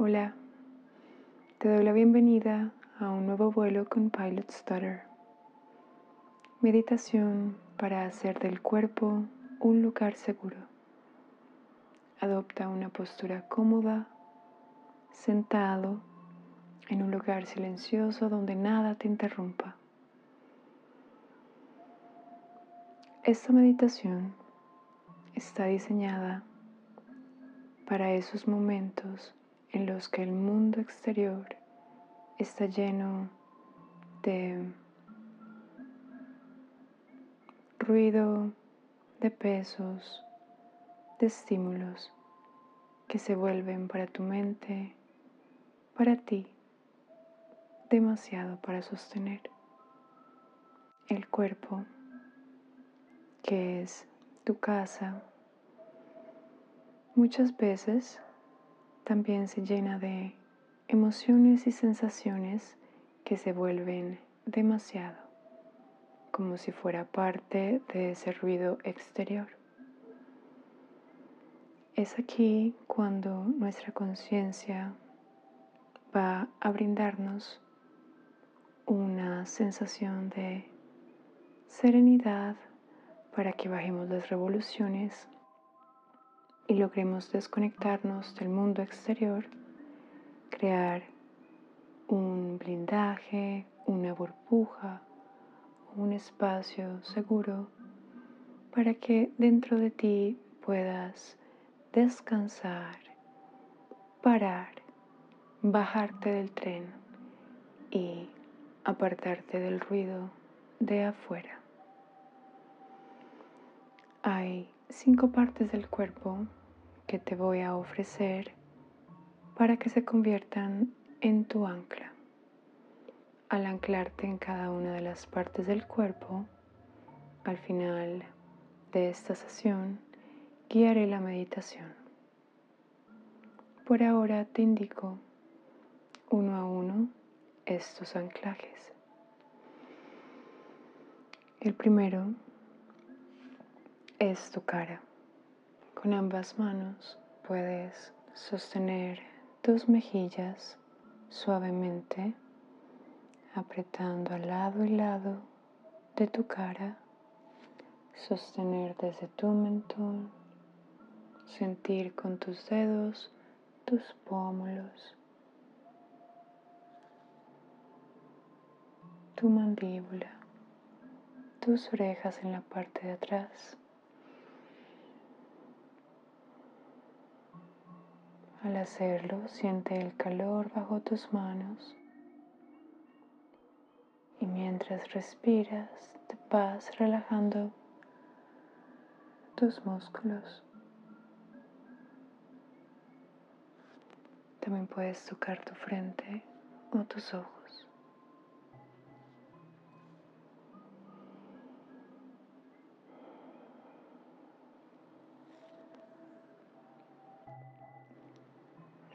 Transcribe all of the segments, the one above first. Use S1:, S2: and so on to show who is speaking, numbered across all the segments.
S1: Hola, te doy la bienvenida a un nuevo vuelo con Pilot Stutter. Meditación para hacer del cuerpo un lugar seguro. Adopta una postura cómoda, sentado en un lugar silencioso donde nada te interrumpa. Esta meditación está diseñada para esos momentos en los que el mundo exterior está lleno de ruido, de pesos, de estímulos que se vuelven para tu mente, para ti, demasiado para sostener. El cuerpo, que es tu casa, muchas veces también se llena de emociones y sensaciones que se vuelven demasiado, como si fuera parte de ese ruido exterior. Es aquí cuando nuestra conciencia va a brindarnos una sensación de serenidad para que bajemos las revoluciones y logremos desconectarnos del mundo exterior, crear un blindaje, una burbuja, un espacio seguro para que dentro de ti puedas descansar, parar, bajarte del tren y apartarte del ruido de afuera. Hay cinco partes del cuerpo que te voy a ofrecer para que se conviertan en tu ancla. Al anclarte en cada una de las partes del cuerpo, al final de esta sesión guiaré la meditación. Por ahora te indico uno a uno estos anclajes. El primero es tu cara. Con ambas manos puedes sostener tus mejillas suavemente, apretando al lado y lado de tu cara, sostener desde tu mentón, sentir con tus dedos tus pómulos, tu mandíbula, tus orejas en la parte de atrás Al hacerlo, siente el calor bajo tus manos y mientras respiras te vas relajando tus músculos. También puedes tocar tu frente o tus ojos.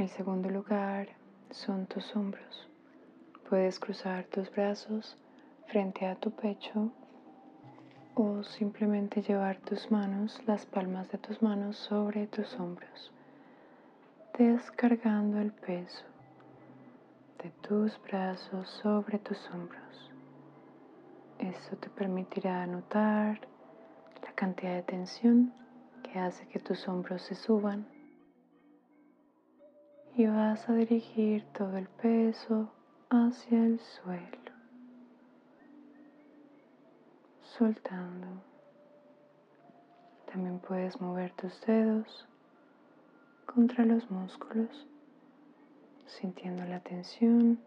S1: El segundo lugar son tus hombros. Puedes cruzar tus brazos frente a tu pecho o simplemente llevar tus manos, las palmas de tus manos sobre tus hombros, descargando el peso de tus brazos sobre tus hombros. Esto te permitirá notar la cantidad de tensión que hace que tus hombros se suban y vas a dirigir todo el peso hacia el suelo, soltando. También puedes mover tus dedos contra los músculos, sintiendo la tensión,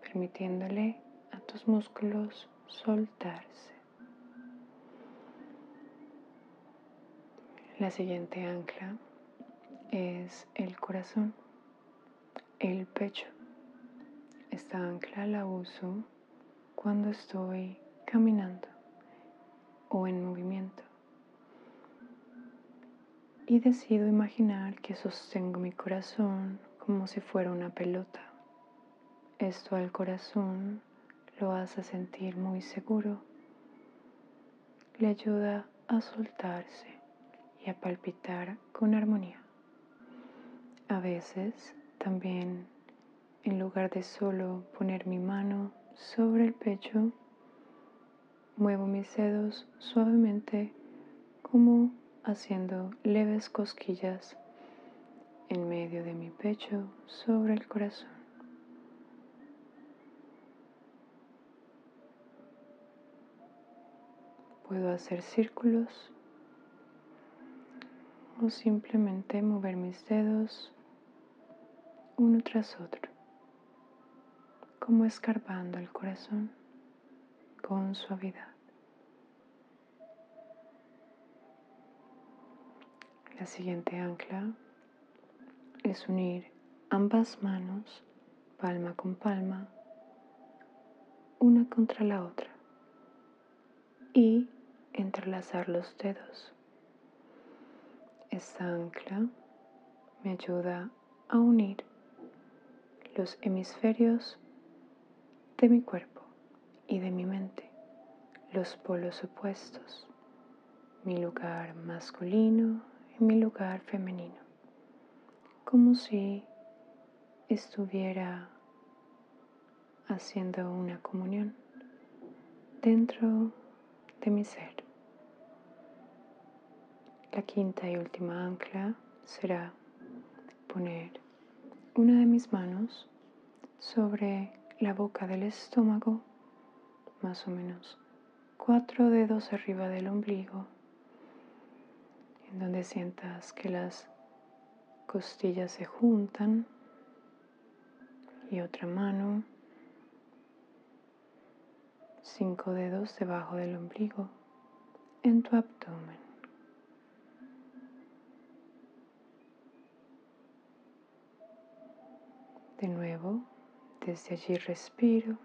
S1: permitiéndole a tus músculos soltarse. La siguiente ancla es el corazón el pecho. Esta ancla la uso cuando estoy caminando o en movimiento. Y decido imaginar que sostengo mi corazón como si fuera una pelota. Esto al corazón lo hace sentir muy seguro. Le ayuda a soltarse y a palpitar con armonía. A veces también, en lugar de solo poner mi mano sobre el pecho, muevo mis dedos suavemente como haciendo leves cosquillas en medio de mi pecho sobre el corazón. Puedo hacer círculos o simplemente mover mis dedos uno tras otro, como escarbando el corazón con suavidad. La siguiente ancla es unir ambas manos, palma con palma, una contra la otra y entrelazar los dedos. Esta ancla me ayuda a unir los hemisferios de mi cuerpo y de mi mente, los polos opuestos, mi lugar masculino y mi lugar femenino, como si estuviera haciendo una comunión dentro de mi ser. La quinta y última ancla será poner una de mis manos sobre la boca del estómago, más o menos cuatro dedos arriba del ombligo, en donde sientas que las costillas se juntan y otra mano, cinco dedos debajo del ombligo, en tu abdomen. De nuevo, desde allí respiro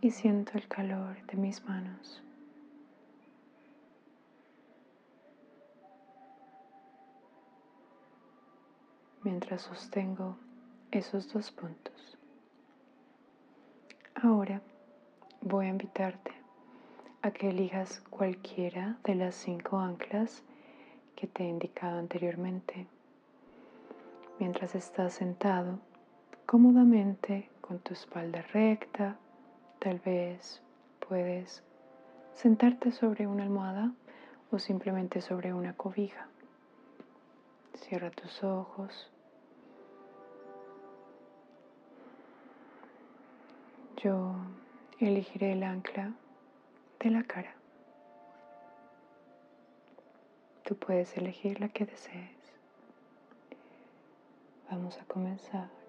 S1: y siento el calor de mis manos. Mientras sostengo esos dos puntos. Ahora voy a invitarte a que elijas cualquiera de las cinco anclas que te he indicado anteriormente. Mientras estás sentado, cómodamente con tu espalda recta. Tal vez puedes sentarte sobre una almohada o simplemente sobre una cobija. Cierra tus ojos. Yo elegiré el ancla de la cara. Tú puedes elegir la que desees. Vamos a comenzar.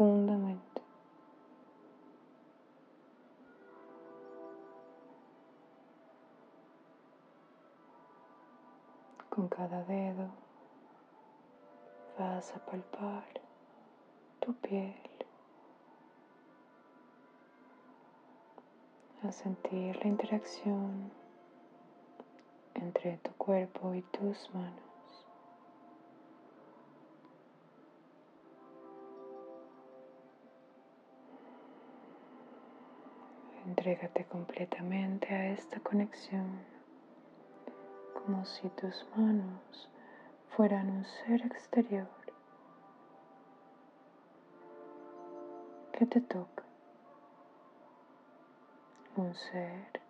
S1: Profundamente. Con cada dedo vas a palpar tu piel, a sentir la interacción entre tu cuerpo y tus manos. Entrégate completamente a esta conexión, como si tus manos fueran un ser exterior que te toca, un ser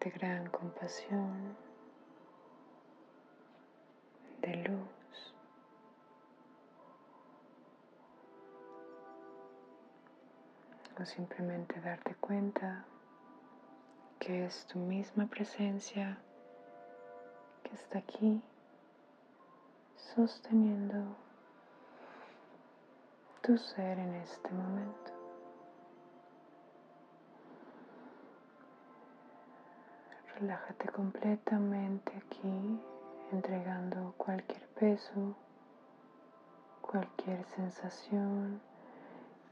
S1: de gran compasión, de luz. O simplemente darte cuenta que es tu misma presencia que está aquí sosteniendo tu ser en este momento. Relájate completamente aquí, entregando cualquier peso, cualquier sensación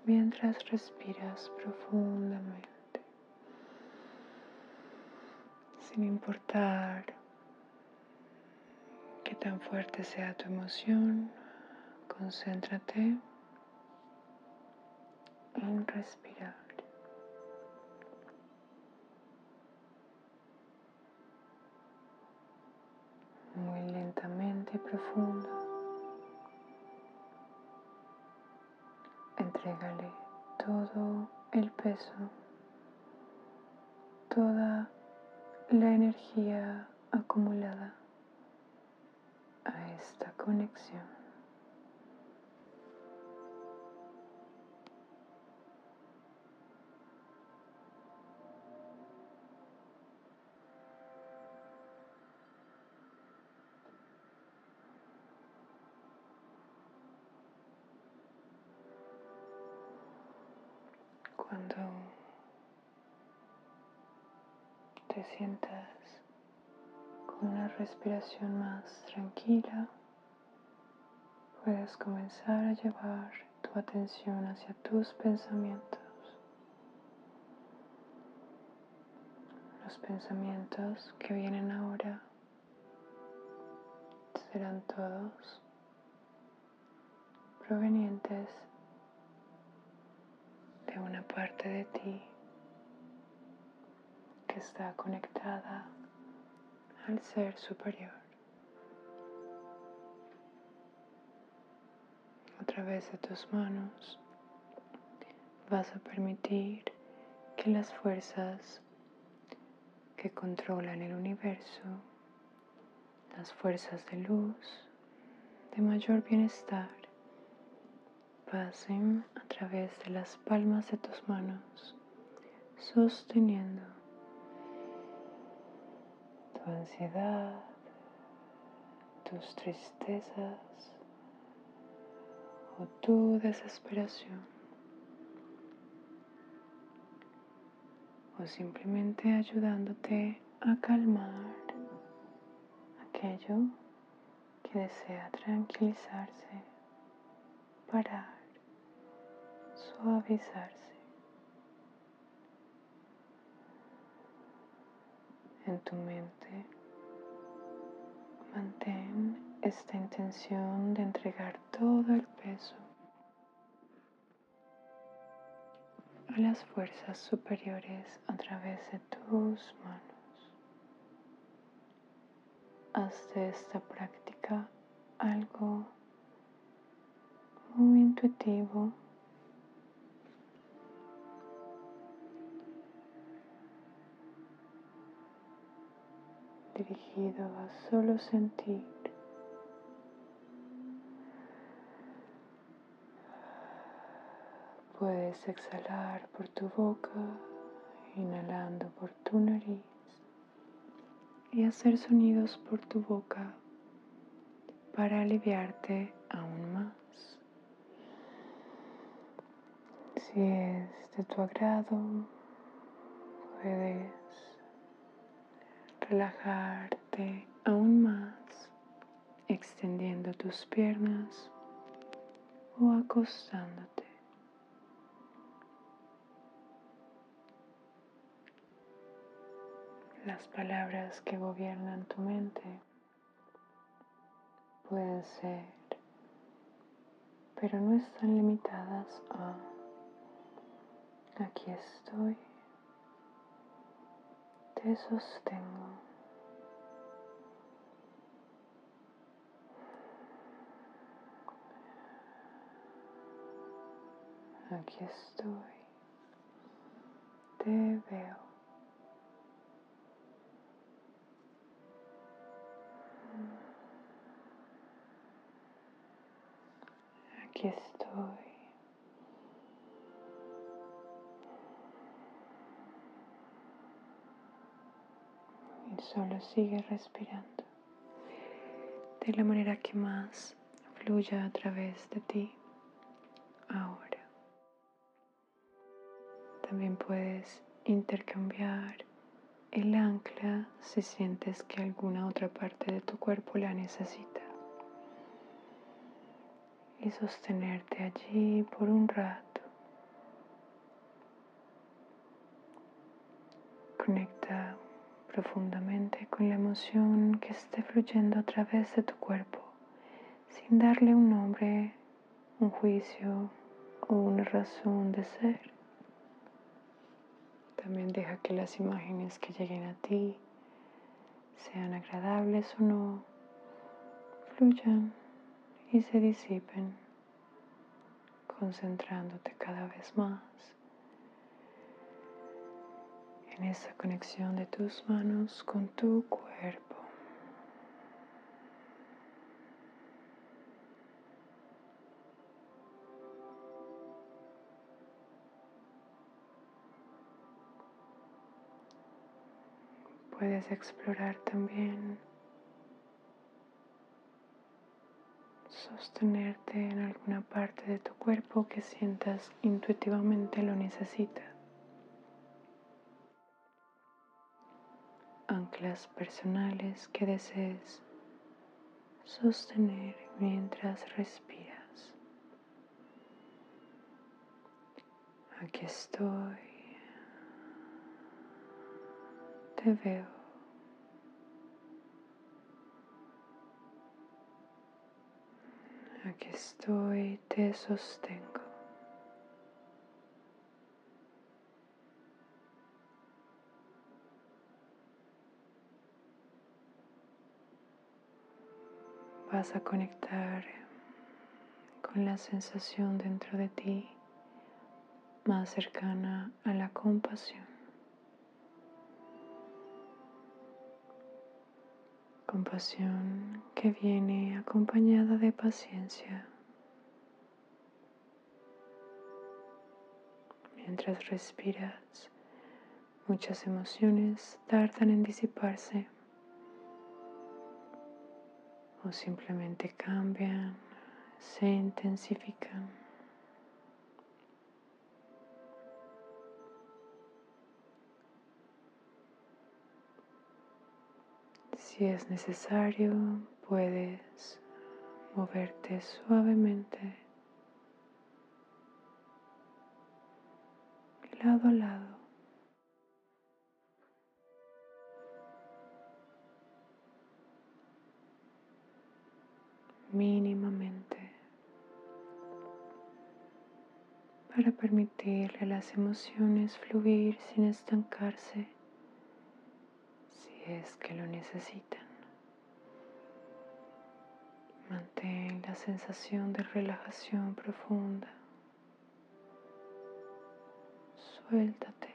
S1: mientras respiras profundamente, sin importar qué tan fuerte sea tu emoción, concéntrate en respirar. Muy profundo. Entrégale todo el peso, toda la energía acumulada a esta conexión. Sientas con una respiración más tranquila, puedes comenzar a llevar tu atención hacia tus pensamientos. Los pensamientos que vienen ahora serán todos provenientes de una parte de ti está conectada al ser superior. A través de tus manos vas a permitir que las fuerzas que controlan el universo, las fuerzas de luz, de mayor bienestar, pasen a través de las palmas de tus manos, sosteniendo tu ansiedad, tus tristezas o tu desesperación. O simplemente ayudándote a calmar aquello que desea tranquilizarse, parar suavizarse. En tu mente mantén esta intención de entregar todo el peso a las fuerzas superiores a través de tus manos. Haz de esta práctica algo muy intuitivo dirigido a solo sentir. Puedes exhalar por tu boca, inhalando por tu nariz y hacer sonidos por tu boca para aliviarte aún más. Si es de tu agrado, puedes relajarte aún más, extendiendo tus piernas o acostándote. Las palabras que gobiernan tu mente pueden ser, pero no están limitadas a aquí estoy te sostengo. Aquí estoy. Te veo. Aquí estoy. solo sigue respirando de la manera que más fluya a través de ti ahora. También puedes intercambiar el ancla si sientes que alguna otra parte de tu cuerpo la necesita. Y sostenerte allí por un rato. Conecta profundamente con la emoción que esté fluyendo a través de tu cuerpo, sin darle un nombre, un juicio o una razón de ser. También deja que las imágenes que lleguen a ti, sean agradables o no, fluyan y se disipen, concentrándote cada vez más en esa conexión de tus manos con tu cuerpo. Puedes explorar también sostenerte en alguna parte de tu cuerpo que sientas intuitivamente lo necesita. Anclas personales que desees sostener mientras respiras. Aquí estoy. Te veo. Aquí estoy, te sostengo. Vas a conectar con la sensación dentro de ti más cercana a la compasión. Compasión que viene acompañada de paciencia. Mientras respiras, muchas emociones tardan en disiparse o simplemente cambian, se intensifican. Si es necesario, puedes moverte suavemente lado a lado. mínimamente para permitirle a las emociones fluir sin estancarse es que lo necesitan. Mantén la sensación de relajación profunda. Suéltate.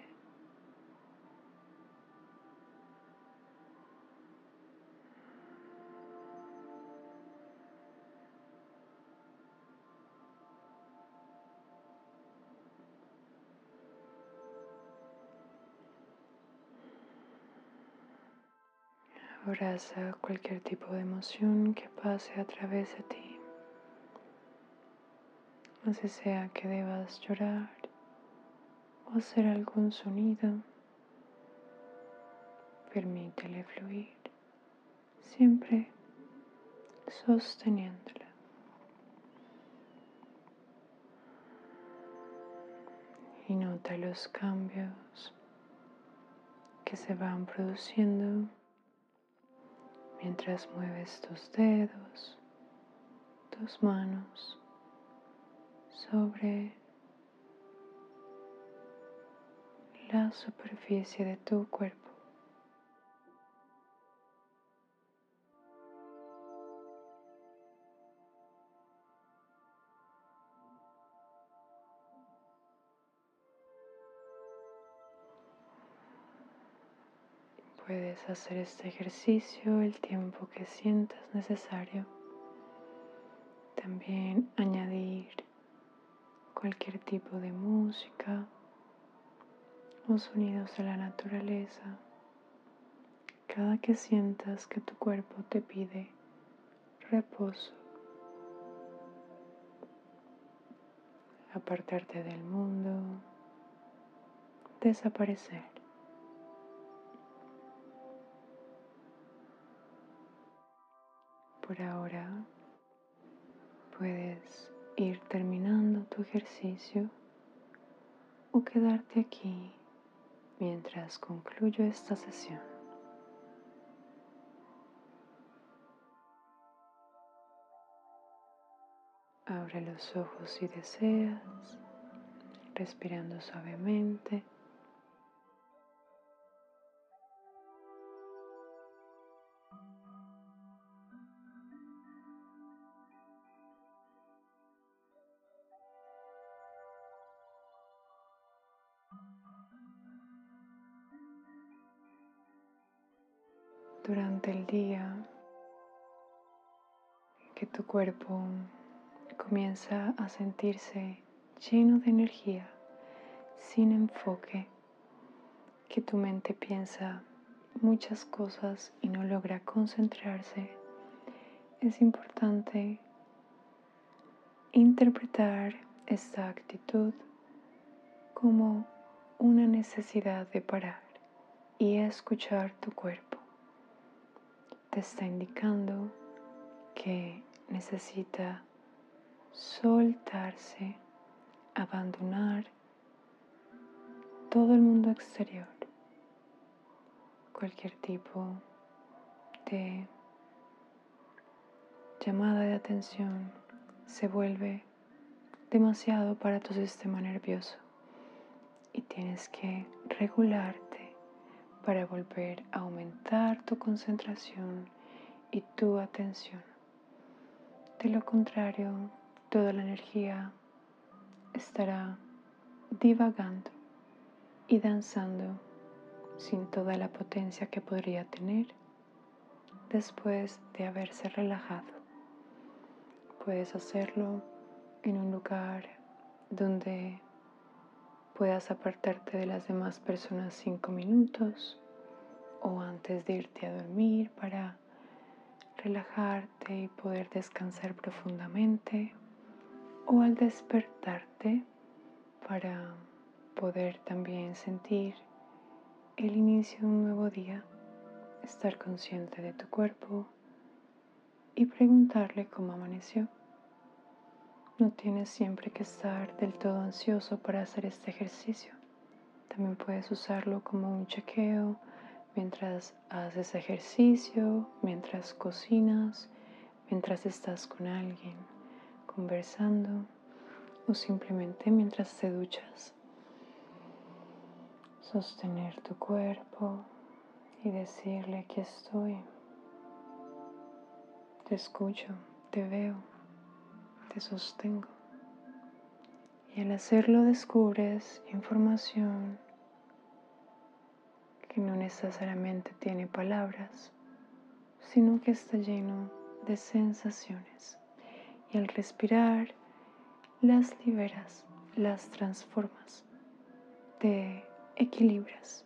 S1: Abraza cualquier tipo de emoción que pase a través de ti. Así sea que debas llorar o hacer algún sonido, permítele fluir, siempre sosteniéndola. Y nota los cambios que se van produciendo mientras mueves tus dedos, tus manos sobre la superficie de tu cuerpo. Hacer este ejercicio el tiempo que sientas necesario. También añadir cualquier tipo de música o sonidos de la naturaleza cada que sientas que tu cuerpo te pide reposo. Apartarte del mundo, desaparecer. Por ahora puedes ir terminando tu ejercicio o quedarte aquí mientras concluyo esta sesión. Abre los ojos si deseas, respirando suavemente. Durante el día que tu cuerpo comienza a sentirse lleno de energía, sin enfoque, que tu mente piensa muchas cosas y no logra concentrarse, es importante interpretar esta actitud como una necesidad de parar y escuchar tu cuerpo. Te está indicando que necesita soltarse, abandonar todo el mundo exterior, cualquier tipo de llamada de atención se vuelve demasiado para tu sistema nervioso y tienes que regularte para volver a aumentar tu concentración y tu atención. De lo contrario, toda la energía estará divagando y danzando sin toda la potencia que podría tener después de haberse relajado. Puedes hacerlo en un lugar donde puedas apartarte de las demás personas cinco minutos o antes de irte a dormir para relajarte y poder descansar profundamente o al despertarte para poder también sentir el inicio de un nuevo día, estar consciente de tu cuerpo y preguntarle cómo amaneció. No tienes siempre que estar del todo ansioso para hacer este ejercicio. También puedes usarlo como un chequeo mientras haces ejercicio, mientras cocinas, mientras estás con alguien, conversando o simplemente mientras te duchas. Sostener tu cuerpo y decirle que estoy. Te escucho, te veo te sostengo. Y al hacerlo descubres información que no necesariamente tiene palabras, sino que está lleno de sensaciones. Y al respirar, las liberas, las transformas, te equilibras.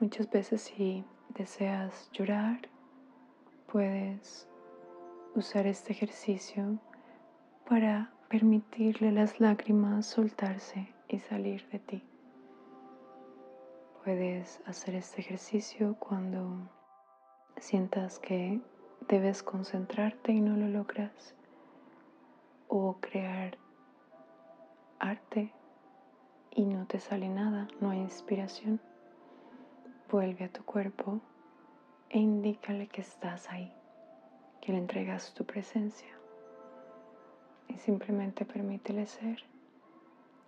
S1: Muchas veces si deseas llorar, puedes usar este ejercicio para permitirle las lágrimas soltarse y salir de ti. Puedes hacer este ejercicio cuando sientas que debes concentrarte y no lo logras o crear arte y no te sale nada, no hay inspiración. Vuelve a tu cuerpo e indícale que estás ahí que le entregas tu presencia. Y simplemente permítele ser,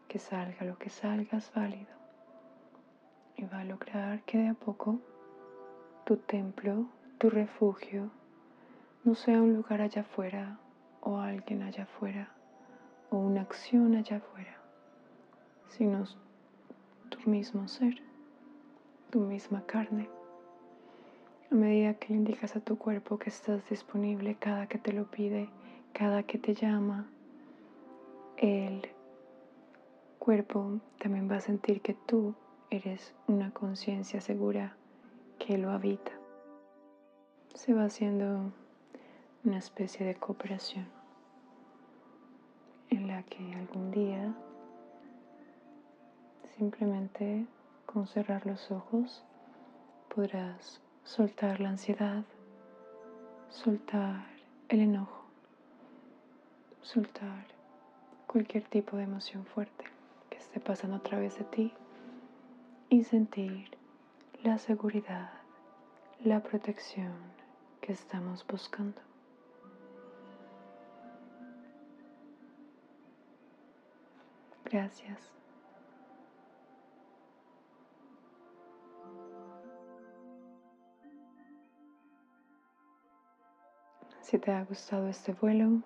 S1: que salga lo que salga es válido. Y va a lograr que de a poco tu templo, tu refugio, no sea un lugar allá afuera o alguien allá afuera o una acción allá afuera, sino tu mismo ser, tu misma carne a medida que le indicas a tu cuerpo que estás disponible cada que te lo pide, cada que te llama, el cuerpo también va a sentir que tú eres una conciencia segura que lo habita. Se va haciendo una especie de cooperación en la que algún día simplemente con cerrar los ojos podrás soltar la ansiedad, soltar el enojo, soltar cualquier tipo de emoción fuerte que esté pasando a través de ti y sentir la seguridad, la protección que estamos buscando. Gracias. Si te ha gustado este vuelo,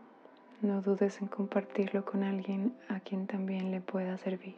S1: no dudes en compartirlo con alguien a quien también le pueda servir.